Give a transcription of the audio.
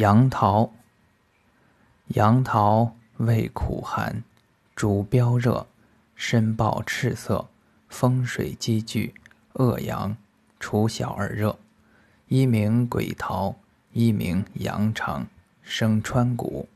杨桃。杨桃味苦寒，主标热，身暴赤色，风水积聚，恶阳，除小而热。一名鬼桃，一名羊肠，生川谷。